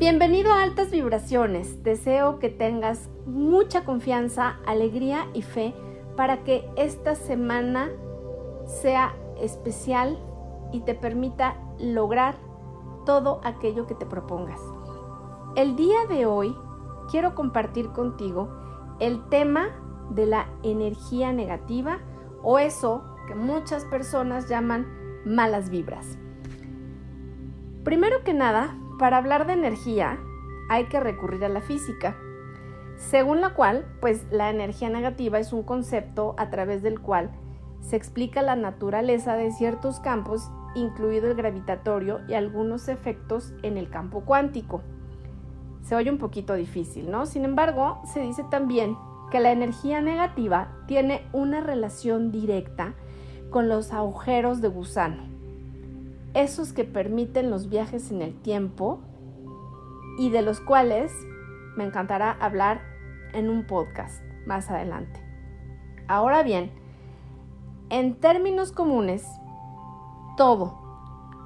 Bienvenido a Altas Vibraciones. Deseo que tengas mucha confianza, alegría y fe para que esta semana sea especial y te permita lograr todo aquello que te propongas. El día de hoy quiero compartir contigo el tema de la energía negativa o eso que muchas personas llaman malas vibras. Primero que nada, para hablar de energía hay que recurrir a la física, según la cual, pues la energía negativa es un concepto a través del cual se explica la naturaleza de ciertos campos, incluido el gravitatorio y algunos efectos en el campo cuántico. Se oye un poquito difícil, ¿no? Sin embargo, se dice también que la energía negativa tiene una relación directa con los agujeros de gusano esos que permiten los viajes en el tiempo y de los cuales me encantará hablar en un podcast más adelante. Ahora bien, en términos comunes, todo,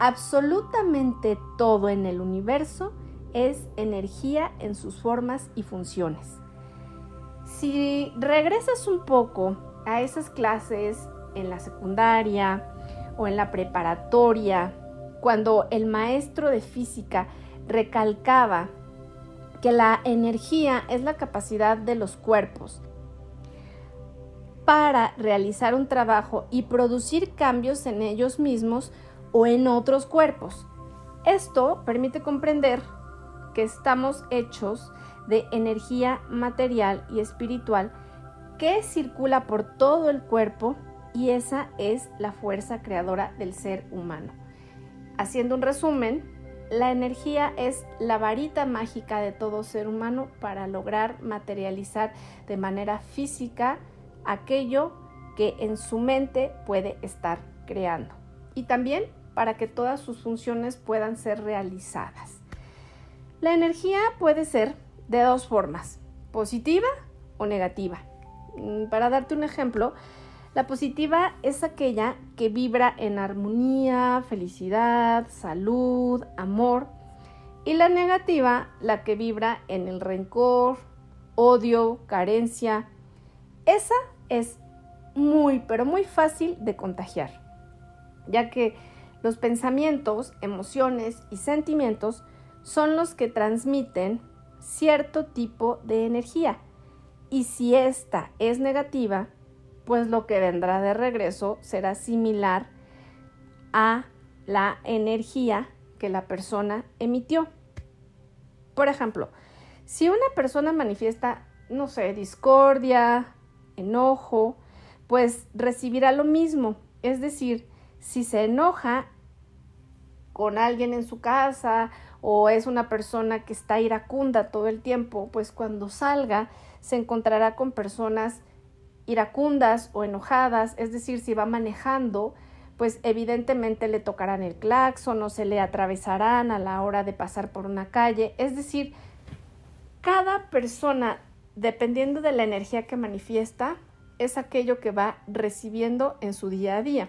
absolutamente todo en el universo es energía en sus formas y funciones. Si regresas un poco a esas clases en la secundaria, o en la preparatoria, cuando el maestro de física recalcaba que la energía es la capacidad de los cuerpos para realizar un trabajo y producir cambios en ellos mismos o en otros cuerpos. Esto permite comprender que estamos hechos de energía material y espiritual que circula por todo el cuerpo y esa es la fuerza creadora del ser humano. Haciendo un resumen, la energía es la varita mágica de todo ser humano para lograr materializar de manera física aquello que en su mente puede estar creando y también para que todas sus funciones puedan ser realizadas. La energía puede ser de dos formas, positiva o negativa. Mm, para darte un ejemplo, la positiva es aquella que vibra en armonía, felicidad, salud, amor. Y la negativa, la que vibra en el rencor, odio, carencia. Esa es muy, pero muy fácil de contagiar, ya que los pensamientos, emociones y sentimientos son los que transmiten cierto tipo de energía. Y si esta es negativa, pues lo que vendrá de regreso será similar a la energía que la persona emitió. Por ejemplo, si una persona manifiesta, no sé, discordia, enojo, pues recibirá lo mismo. Es decir, si se enoja con alguien en su casa o es una persona que está iracunda todo el tiempo, pues cuando salga se encontrará con personas iracundas o enojadas, es decir, si va manejando, pues evidentemente le tocarán el claxon o se le atravesarán a la hora de pasar por una calle, es decir, cada persona, dependiendo de la energía que manifiesta, es aquello que va recibiendo en su día a día.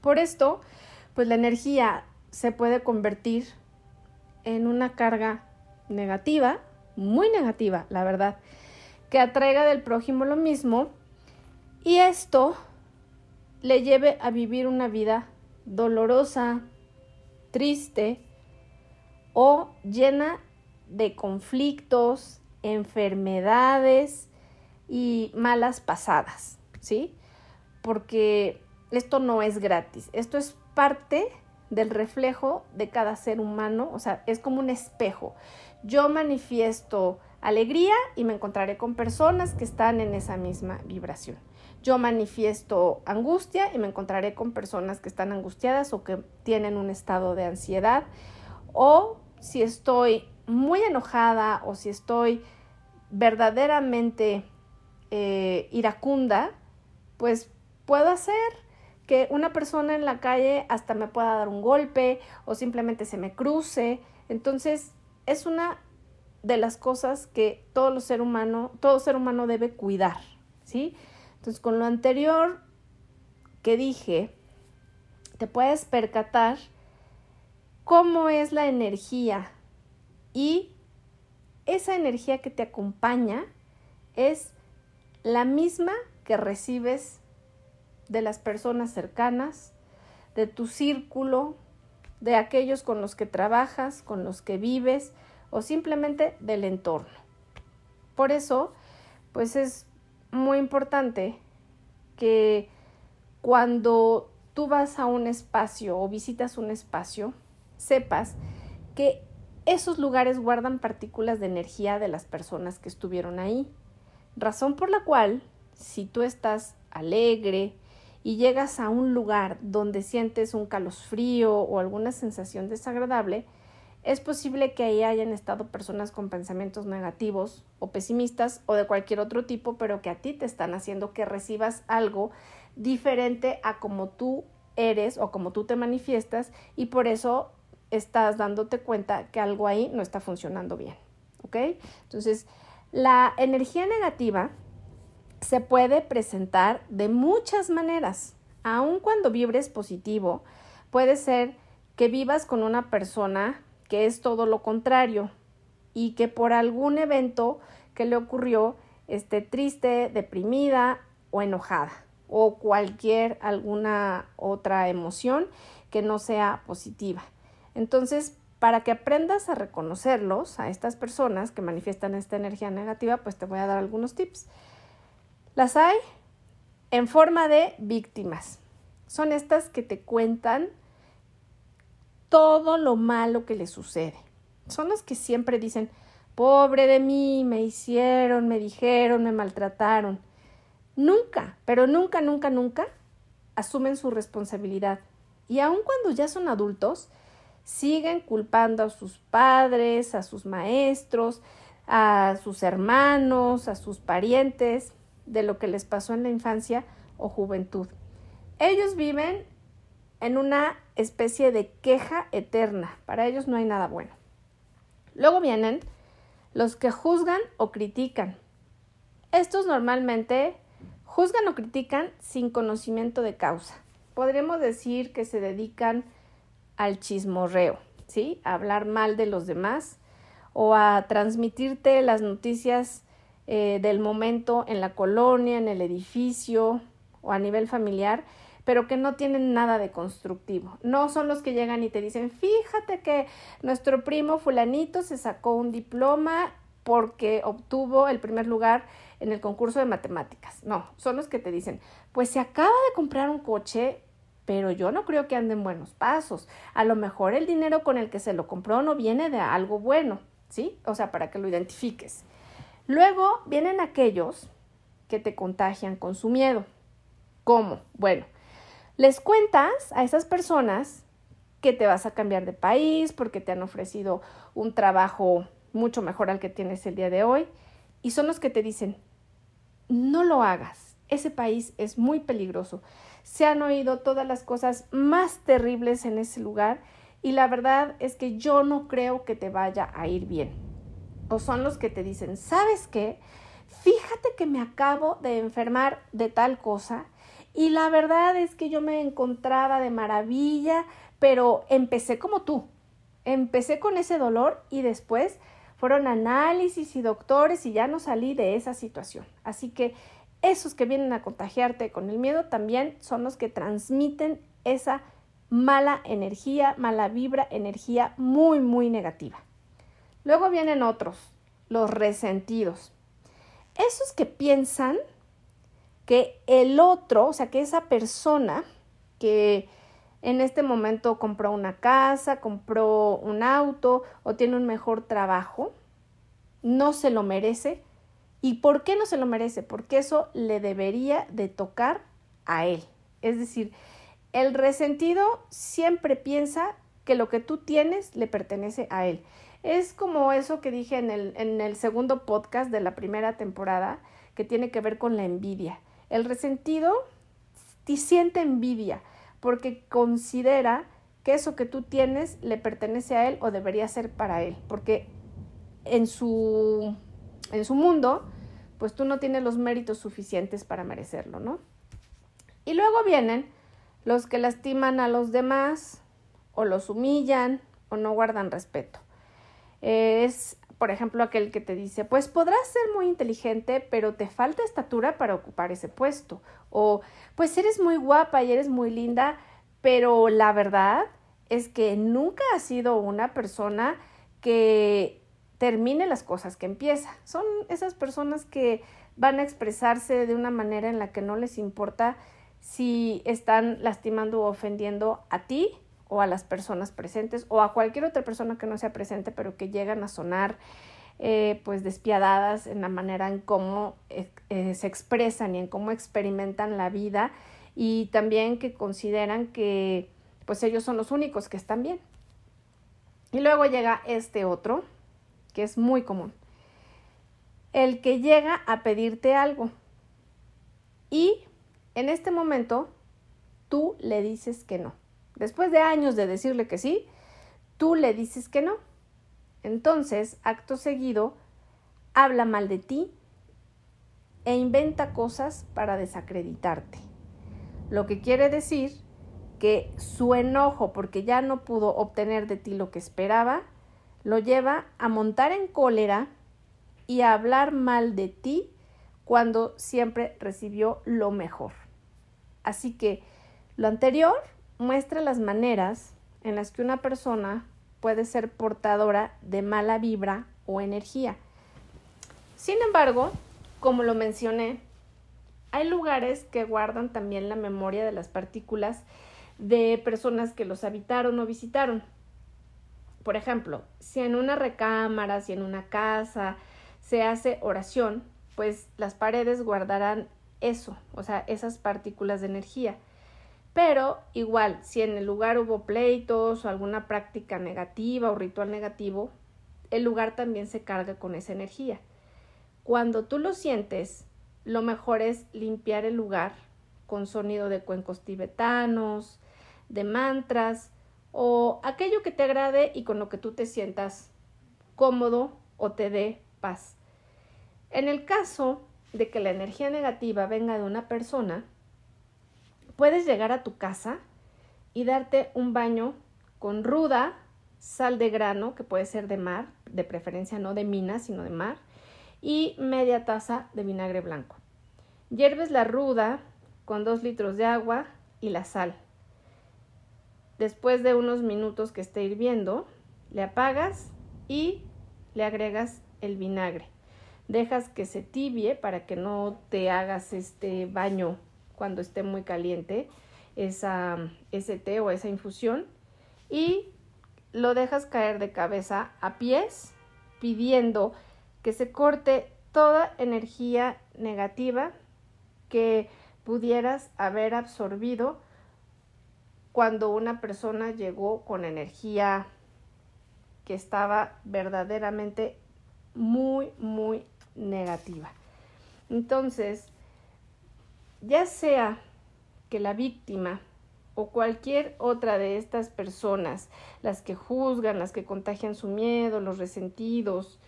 Por esto, pues la energía se puede convertir en una carga negativa, muy negativa, la verdad, que atraiga del prójimo lo mismo y esto le lleve a vivir una vida dolorosa, triste o llena de conflictos, enfermedades y malas pasadas, ¿sí? Porque esto no es gratis, esto es parte del reflejo de cada ser humano, o sea, es como un espejo. Yo manifiesto alegría y me encontraré con personas que están en esa misma vibración. Yo manifiesto angustia y me encontraré con personas que están angustiadas o que tienen un estado de ansiedad. O si estoy muy enojada o si estoy verdaderamente eh, iracunda, pues puedo hacer que una persona en la calle hasta me pueda dar un golpe o simplemente se me cruce. Entonces es una de las cosas que todo ser humano, todo ser humano debe cuidar, ¿sí? Entonces, con lo anterior que dije, te puedes percatar cómo es la energía y esa energía que te acompaña es la misma que recibes de las personas cercanas, de tu círculo, de aquellos con los que trabajas, con los que vives o simplemente del entorno. Por eso, pues es muy importante que cuando tú vas a un espacio o visitas un espacio, sepas que esos lugares guardan partículas de energía de las personas que estuvieron ahí. Razón por la cual, si tú estás alegre y llegas a un lugar donde sientes un calosfrío o alguna sensación desagradable, es posible que ahí hayan estado personas con pensamientos negativos o pesimistas o de cualquier otro tipo, pero que a ti te están haciendo que recibas algo diferente a como tú eres o como tú te manifiestas y por eso estás dándote cuenta que algo ahí no está funcionando bien. ¿Ok? Entonces, la energía negativa se puede presentar de muchas maneras. Aun cuando vibres positivo, puede ser que vivas con una persona que es todo lo contrario y que por algún evento que le ocurrió esté triste, deprimida o enojada o cualquier alguna otra emoción que no sea positiva. Entonces, para que aprendas a reconocerlos, a estas personas que manifiestan esta energía negativa, pues te voy a dar algunos tips. Las hay en forma de víctimas. Son estas que te cuentan todo lo malo que les sucede. Son las que siempre dicen, pobre de mí, me hicieron, me dijeron, me maltrataron. Nunca, pero nunca, nunca, nunca asumen su responsabilidad. Y aun cuando ya son adultos, siguen culpando a sus padres, a sus maestros, a sus hermanos, a sus parientes de lo que les pasó en la infancia o juventud. Ellos viven en una especie de queja eterna. Para ellos no hay nada bueno. Luego vienen los que juzgan o critican. Estos normalmente juzgan o critican sin conocimiento de causa. Podríamos decir que se dedican al chismorreo, ¿sí? A hablar mal de los demás o a transmitirte las noticias eh, del momento en la colonia, en el edificio o a nivel familiar pero que no tienen nada de constructivo. No son los que llegan y te dicen, fíjate que nuestro primo fulanito se sacó un diploma porque obtuvo el primer lugar en el concurso de matemáticas. No, son los que te dicen, pues se acaba de comprar un coche, pero yo no creo que ande en buenos pasos. A lo mejor el dinero con el que se lo compró no viene de algo bueno, ¿sí? O sea, para que lo identifiques. Luego vienen aquellos que te contagian con su miedo. ¿Cómo? Bueno, les cuentas a esas personas que te vas a cambiar de país porque te han ofrecido un trabajo mucho mejor al que tienes el día de hoy y son los que te dicen, no lo hagas, ese país es muy peligroso. Se han oído todas las cosas más terribles en ese lugar y la verdad es que yo no creo que te vaya a ir bien. O son los que te dicen, ¿sabes qué? Fíjate que me acabo de enfermar de tal cosa y la verdad es que yo me encontraba de maravilla, pero empecé como tú. Empecé con ese dolor y después fueron análisis y doctores y ya no salí de esa situación. Así que esos que vienen a contagiarte con el miedo también son los que transmiten esa mala energía, mala vibra, energía muy, muy negativa. Luego vienen otros, los resentidos. Esos que piensan que el otro, o sea, que esa persona que en este momento compró una casa, compró un auto o tiene un mejor trabajo, no se lo merece. ¿Y por qué no se lo merece? Porque eso le debería de tocar a él. Es decir, el resentido siempre piensa que lo que tú tienes le pertenece a él. Es como eso que dije en el, en el segundo podcast de la primera temporada, que tiene que ver con la envidia. El resentido te siente envidia porque considera que eso que tú tienes le pertenece a él o debería ser para él, porque en su, en su mundo, pues tú no tienes los méritos suficientes para merecerlo, ¿no? Y luego vienen los que lastiman a los demás o los humillan o no guardan respeto. Es, por ejemplo, aquel que te dice, pues podrás ser muy inteligente, pero te falta estatura para ocupar ese puesto. O, pues eres muy guapa y eres muy linda, pero la verdad es que nunca has sido una persona que termine las cosas que empieza. Son esas personas que van a expresarse de una manera en la que no les importa si están lastimando o ofendiendo a ti o a las personas presentes o a cualquier otra persona que no sea presente pero que llegan a sonar eh, pues despiadadas en la manera en cómo eh, eh, se expresan y en cómo experimentan la vida y también que consideran que pues ellos son los únicos que están bien. Y luego llega este otro, que es muy común. El que llega a pedirte algo. Y en este momento tú le dices que no. Después de años de decirle que sí, tú le dices que no. Entonces, acto seguido, habla mal de ti e inventa cosas para desacreditarte. Lo que quiere decir que su enojo porque ya no pudo obtener de ti lo que esperaba, lo lleva a montar en cólera y a hablar mal de ti cuando siempre recibió lo mejor. Así que lo anterior muestra las maneras en las que una persona puede ser portadora de mala vibra o energía. Sin embargo, como lo mencioné, hay lugares que guardan también la memoria de las partículas de personas que los habitaron o visitaron. Por ejemplo, si en una recámara, si en una casa se hace oración, pues las paredes guardarán eso, o sea, esas partículas de energía. Pero igual, si en el lugar hubo pleitos o alguna práctica negativa o ritual negativo, el lugar también se carga con esa energía. Cuando tú lo sientes, lo mejor es limpiar el lugar con sonido de cuencos tibetanos, de mantras o aquello que te agrade y con lo que tú te sientas cómodo o te dé paz. En el caso de que la energía negativa venga de una persona, puedes llegar a tu casa y darte un baño con ruda, sal de grano, que puede ser de mar, de preferencia no de mina, sino de mar, y media taza de vinagre blanco. Hierves la ruda con dos litros de agua y la sal. Después de unos minutos que esté hirviendo, le apagas y le agregas el vinagre. Dejas que se tibie para que no te hagas este baño cuando esté muy caliente, esa, ese té o esa infusión. Y lo dejas caer de cabeza a pies, pidiendo que se corte toda energía negativa que pudieras haber absorbido cuando una persona llegó con energía que estaba verdaderamente muy, muy negativa. Entonces, ya sea que la víctima o cualquier otra de estas personas, las que juzgan, las que contagian su miedo, los resentidos,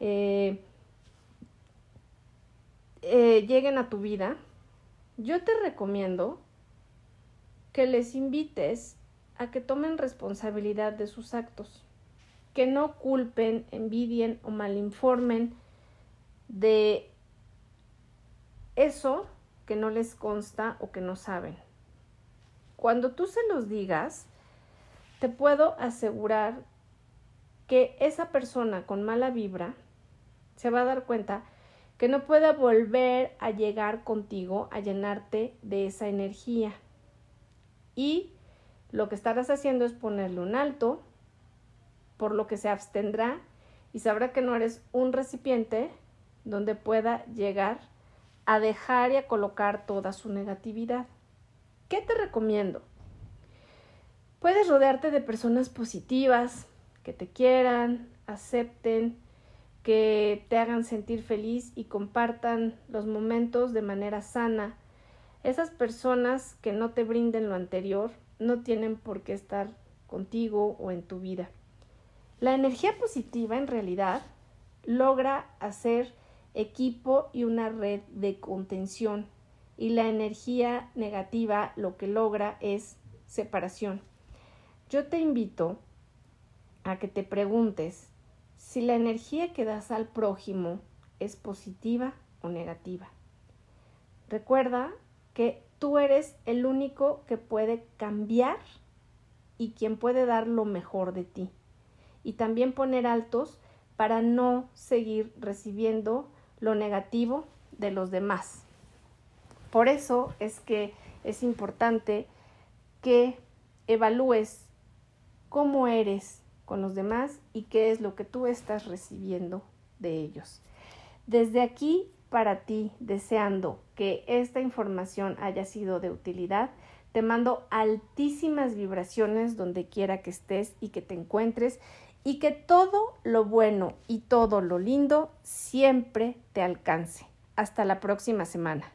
eh, eh, lleguen a tu vida, yo te recomiendo que les invites a que tomen responsabilidad de sus actos, que no culpen, envidien o malinformen de eso que no les consta o que no saben. Cuando tú se los digas, te puedo asegurar que esa persona con mala vibra se va a dar cuenta que no puede volver a llegar contigo a llenarte de esa energía y lo que estarás haciendo es ponerle un alto, por lo que se abstendrá y sabrá que no eres un recipiente donde pueda llegar a dejar y a colocar toda su negatividad. ¿Qué te recomiendo? Puedes rodearte de personas positivas, que te quieran, acepten, que te hagan sentir feliz y compartan los momentos de manera sana, esas personas que no te brinden lo anterior no tienen por qué estar contigo o en tu vida. La energía positiva en realidad logra hacer equipo y una red de contención y la energía negativa lo que logra es separación. Yo te invito a que te preguntes si la energía que das al prójimo es positiva o negativa. Recuerda que tú eres el único que puede cambiar y quien puede dar lo mejor de ti. Y también poner altos para no seguir recibiendo lo negativo de los demás. Por eso es que es importante que evalúes cómo eres con los demás y qué es lo que tú estás recibiendo de ellos. Desde aquí para ti, deseando que esta información haya sido de utilidad, te mando altísimas vibraciones donde quiera que estés y que te encuentres y que todo lo bueno y todo lo lindo siempre te alcance. Hasta la próxima semana.